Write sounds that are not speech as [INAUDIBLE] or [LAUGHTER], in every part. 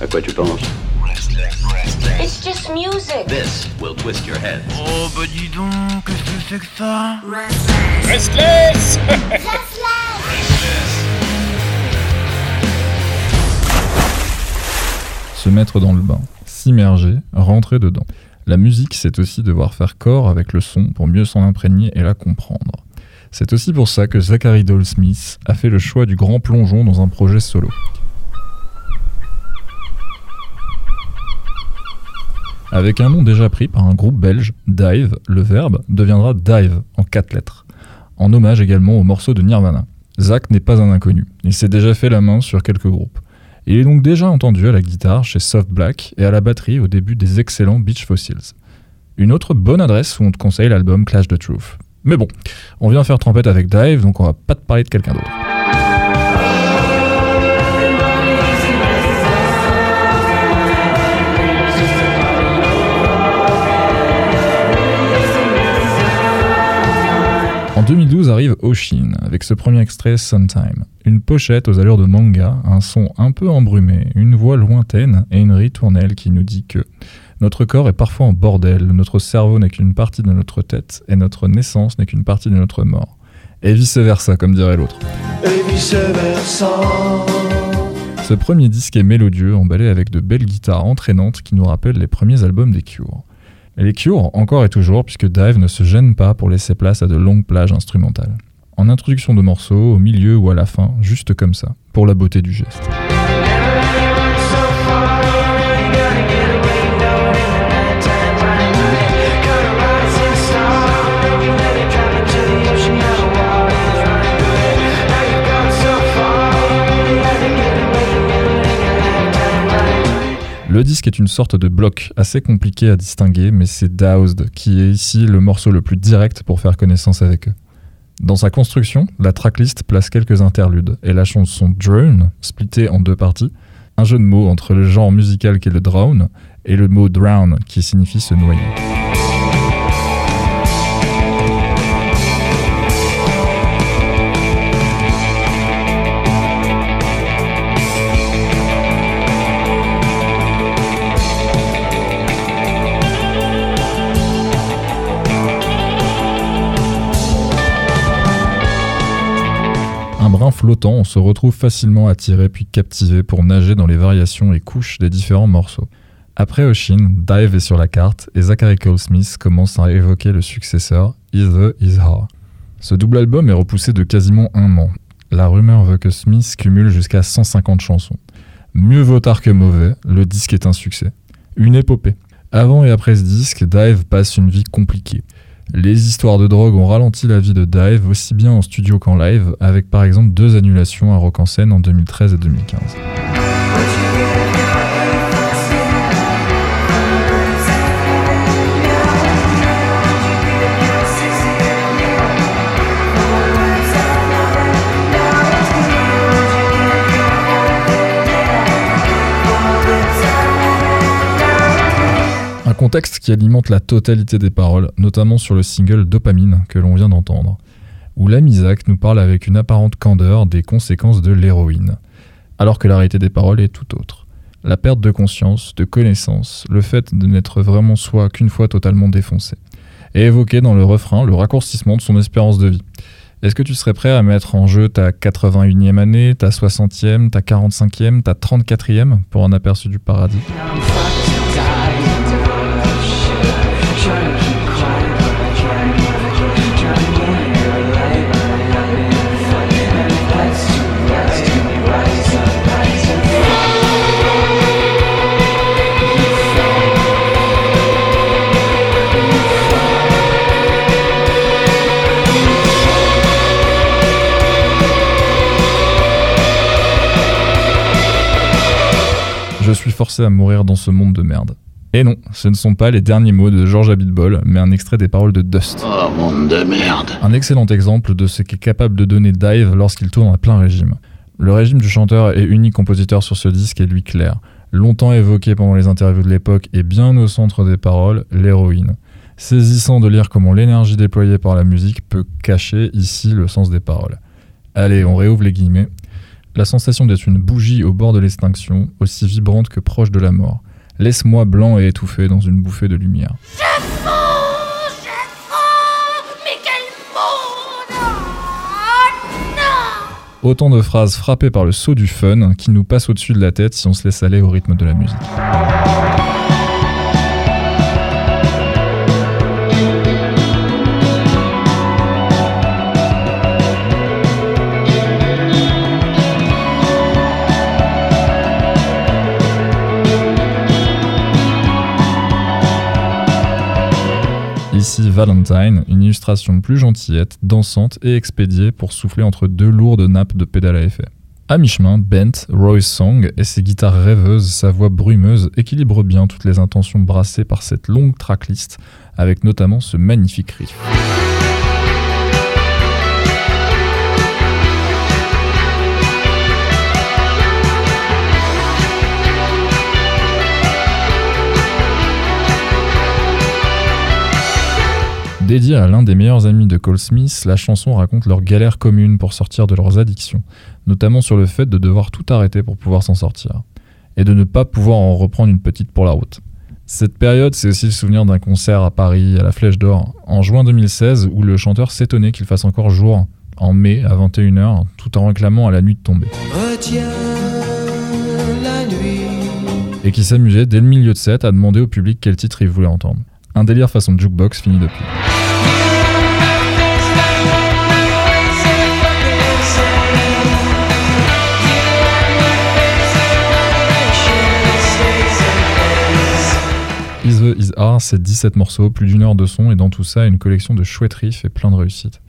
À quoi tu penses It's just music. This will twist your head. Oh bah dis donc, qu'est-ce que c'est que ça Restless Se mettre dans le bain, s'immerger, rentrer dedans. La musique, c'est aussi devoir faire corps avec le son pour mieux s'en imprégner et la comprendre. C'est aussi pour ça que Zachary Dole Smith a fait le choix du grand plongeon dans un projet solo. Avec un nom déjà pris par un groupe belge, Dive, le verbe deviendra Dive en quatre lettres, en hommage également au morceau de Nirvana. Zach n'est pas un inconnu, il s'est déjà fait la main sur quelques groupes. Il est donc déjà entendu à la guitare chez Soft Black et à la batterie au début des excellents Beach Fossils. Une autre bonne adresse où on te conseille l'album Clash the Truth. Mais bon, on vient faire trompette avec Dive, donc on va pas te parler de quelqu'un d'autre. 2012 arrive Oshin avec ce premier extrait Sometime. Une pochette aux allures de manga, un son un peu embrumé, une voix lointaine et une ritournelle qui nous dit que notre corps est parfois en bordel, notre cerveau n'est qu'une partie de notre tête et notre naissance n'est qu'une partie de notre mort. Et vice versa, comme dirait l'autre. et vice versa. Ce premier disque est mélodieux, emballé avec de belles guitares entraînantes qui nous rappellent les premiers albums des Cure. Et les Cure, encore et toujours, puisque Dive ne se gêne pas pour laisser place à de longues plages instrumentales. En introduction de morceaux, au milieu ou à la fin, juste comme ça, pour la beauté du geste. Le disque est une sorte de bloc assez compliqué à distinguer, mais c'est Doused qui est ici le morceau le plus direct pour faire connaissance avec eux. Dans sa construction, la tracklist place quelques interludes et la chanson Drone, splittée en deux parties, un jeu de mots entre le genre musical qui est le drone et le mot drown qui signifie se noyer. Flottant, on se retrouve facilement attiré puis captivé pour nager dans les variations et couches des différents morceaux. Après Oshin, Dive est sur la carte et Zachary Cole Smith commence à évoquer le successeur Is the Is Her. Ce double album est repoussé de quasiment un an. La rumeur veut que Smith cumule jusqu'à 150 chansons. Mieux vaut tard que mauvais, le disque est un succès. Une épopée. Avant et après ce disque, Dive passe une vie compliquée. Les histoires de drogue ont ralenti la vie de Dive aussi bien en studio qu'en live, avec par exemple deux annulations à Rock en scène en 2013 et 2015. Un contexte qui alimente la totalité des paroles, notamment sur le single Dopamine que l'on vient d'entendre, où l'ami Zach nous parle avec une apparente candeur des conséquences de l'héroïne, alors que la réalité des paroles est tout autre. La perte de conscience, de connaissance, le fait de n'être vraiment soi qu'une fois totalement défoncé, et évoqué dans le refrain le raccourcissement de son espérance de vie. Est-ce que tu serais prêt à mettre en jeu ta 81e année, ta 60e, ta 45e, ta 34e pour un aperçu du paradis? À mourir dans ce monde de merde. Et non, ce ne sont pas les derniers mots de George Abitbol, mais un extrait des paroles de Dust. Oh, monde de merde. Un excellent exemple de ce qu'est capable de donner Dive lorsqu'il tourne à plein régime. Le régime du chanteur et unique compositeur sur ce disque est lui clair. Longtemps évoqué pendant les interviews de l'époque et bien au centre des paroles, l'héroïne. Saisissant de lire comment l'énergie déployée par la musique peut cacher ici le sens des paroles. Allez, on réouvre les guillemets. La sensation d'être une bougie au bord de l'extinction, aussi vibrante que proche de la mort. Laisse-moi blanc et étouffé dans une bouffée de lumière. Autant de phrases frappées par le saut du fun qui nous passent au-dessus de la tête si on se laisse aller au rythme de la musique. Valentine, une illustration plus gentillette, dansante et expédiée pour souffler entre deux lourdes nappes de pédale à effet. À mi-chemin, Bent, Roy's Song et ses guitares rêveuses, sa voix brumeuse équilibrent bien toutes les intentions brassées par cette longue tracklist, avec notamment ce magnifique riff. Dédiée à l'un des meilleurs amis de Cole Smith, la chanson raconte leur galère commune pour sortir de leurs addictions, notamment sur le fait de devoir tout arrêter pour pouvoir s'en sortir, et de ne pas pouvoir en reprendre une petite pour la route. Cette période, c'est aussi le souvenir d'un concert à Paris, à la Flèche d'Or, en juin 2016, où le chanteur s'étonnait qu'il fasse encore jour, en mai, à 21h, tout en réclamant à la nuit de tomber. la nuit. Et qui s'amusait dès le milieu de set à demander au public quel titre il voulait entendre. Un délire façon jukebox fini depuis. Is the Is Are, c'est 17 morceaux, plus d'une heure de son, et dans tout ça, une collection de chouettes riffs et plein de réussites.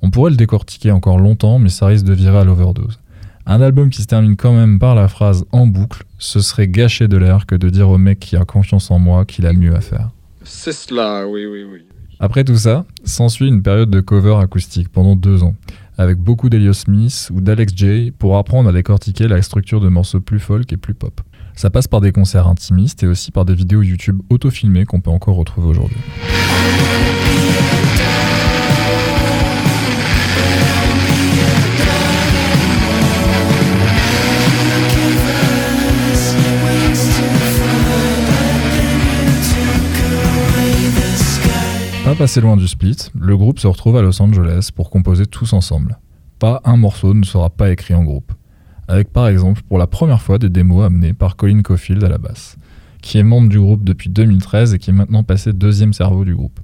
On pourrait le décortiquer encore longtemps, mais ça risque de virer à l'overdose. Un album qui se termine quand même par la phrase en boucle, ce serait gâcher de l'air que de dire au mec qui a confiance en moi qu'il a mieux à faire. C'est cela, oui, oui, oui. Après tout ça, s'ensuit une période de cover acoustique pendant deux ans, avec beaucoup d'Elios Smith ou d'Alex J pour apprendre à décortiquer la structure de morceaux plus folk et plus pop. Ça passe par des concerts intimistes et aussi par des vidéos YouTube auto-filmées qu'on peut encore retrouver aujourd'hui. Passé loin du split, le groupe se retrouve à Los Angeles pour composer tous ensemble. Pas un morceau ne sera pas écrit en groupe. Avec par exemple pour la première fois des démos amenées par Colin Caulfield à la basse, qui est membre du groupe depuis 2013 et qui est maintenant passé deuxième cerveau du groupe.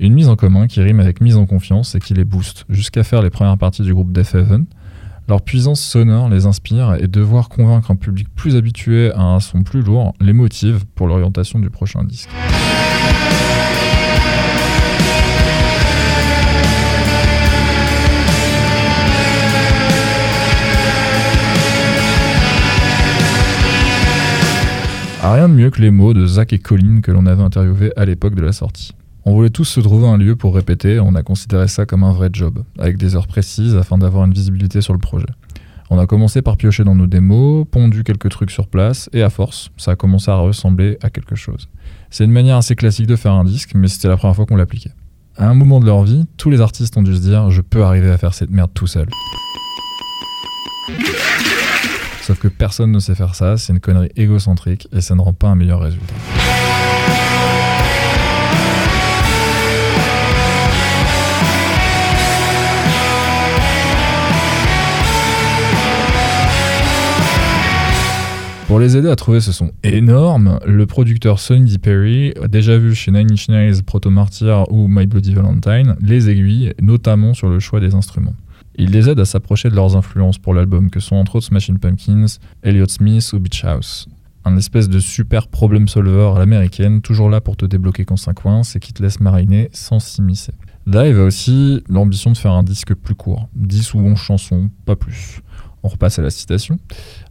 Une mise en commun qui rime avec mise en confiance et qui les booste, jusqu'à faire les premières parties du groupe Def Heaven. Leur puissance sonore les inspire et devoir convaincre un public plus habitué à un son plus lourd les motive pour l'orientation du prochain disque. Rien de mieux que les mots de Zach et Colin que l'on avait interviewés à l'époque de la sortie. On voulait tous se trouver un lieu pour répéter, on a considéré ça comme un vrai job, avec des heures précises afin d'avoir une visibilité sur le projet. On a commencé par piocher dans nos démos, pondu quelques trucs sur place, et à force, ça a commencé à ressembler à quelque chose. C'est une manière assez classique de faire un disque, mais c'était la première fois qu'on l'appliquait. À un moment de leur vie, tous les artistes ont dû se dire je peux arriver à faire cette merde tout seul. Sauf que personne ne sait faire ça, c'est une connerie égocentrique et ça ne rend pas un meilleur résultat. Pour les aider à trouver ce son énorme, le producteur Sonny D. Perry, déjà vu chez Nine Inch Nails, Proto Martyr ou My Bloody Valentine, les aiguilles, notamment sur le choix des instruments. Il les aide à s'approcher de leurs influences pour l'album, que sont entre autres Smashing Pumpkins, Elliott Smith ou Beach House. Un espèce de super problem solver à l'américaine, toujours là pour te débloquer quand ça coince et qui te laisse mariner sans s'immiscer. Dive a aussi l'ambition de faire un disque plus court, 10 ou 11 chansons, pas plus. On repasse à la citation.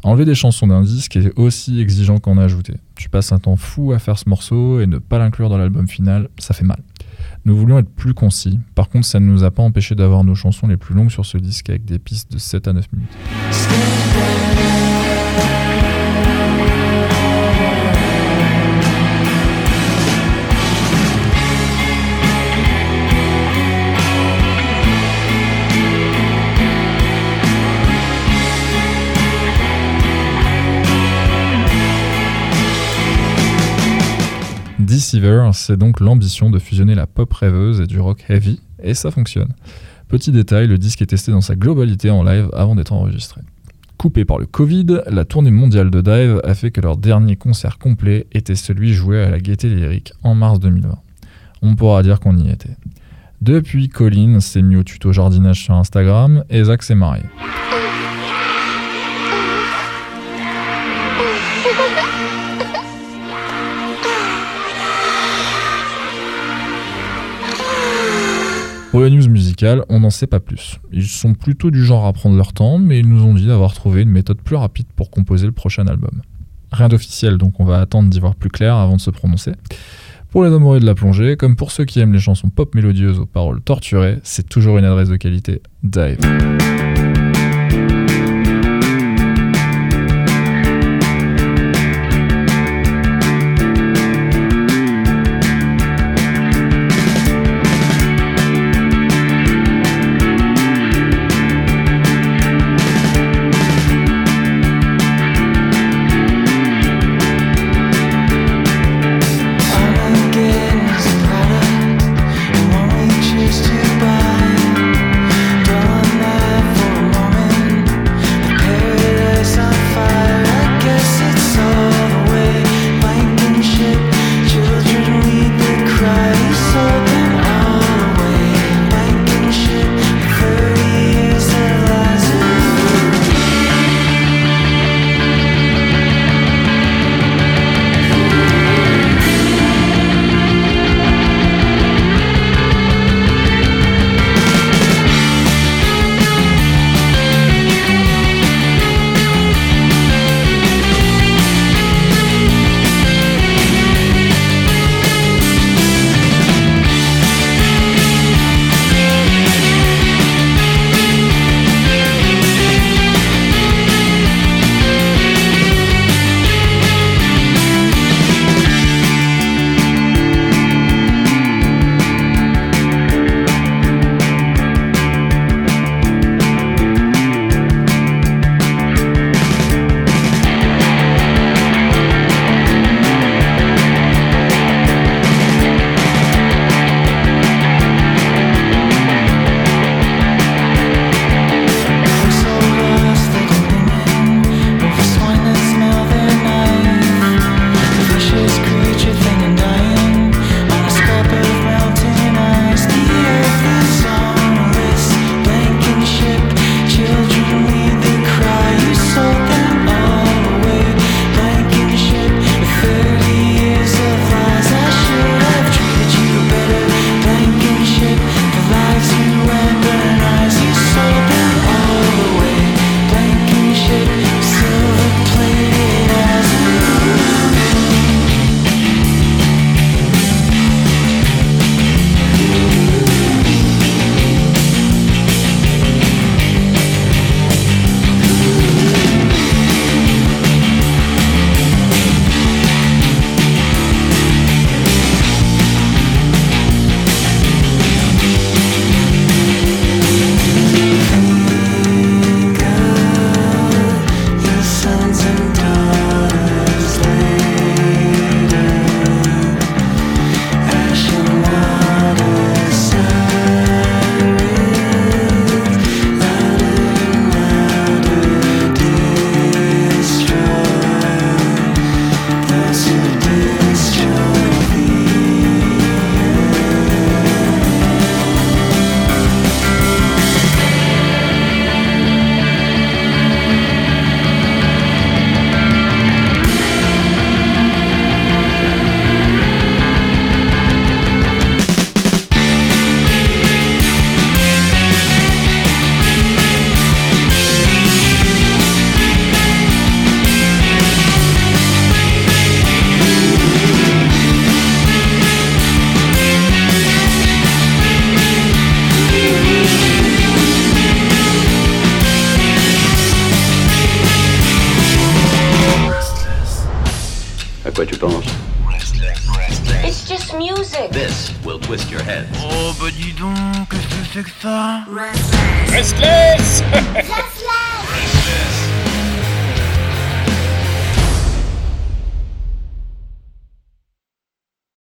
Enlever des chansons d'un disque est aussi exigeant qu'en ajouter. Tu passes un temps fou à faire ce morceau et ne pas l'inclure dans l'album final, ça fait mal. Nous voulions être plus concis, par contre ça ne nous a pas empêché d'avoir nos chansons les plus longues sur ce disque avec des pistes de 7 à 9 minutes. C'est donc l'ambition de fusionner la pop rêveuse et du rock heavy, et ça fonctionne. Petit détail, le disque est testé dans sa globalité en live avant d'être enregistré. Coupé par le Covid, la tournée mondiale de Dive a fait que leur dernier concert complet était celui joué à la Gaieté Lyrique en mars 2020. On pourra dire qu'on y était. Depuis, Colin s'est mis au tuto jardinage sur Instagram et Zach s'est marié. Pour la news musicale, on n'en sait pas plus. Ils sont plutôt du genre à prendre leur temps, mais ils nous ont dit d'avoir trouvé une méthode plus rapide pour composer le prochain album. Rien d'officiel, donc on va attendre d'y voir plus clair avant de se prononcer. Pour les amoureux de la plongée, comme pour ceux qui aiment les chansons pop mélodieuses aux paroles torturées, c'est toujours une adresse de qualité. Dive. Twist your head. Oh bah dis donc, qu'est-ce que c'est que ça? Restless [LAUGHS]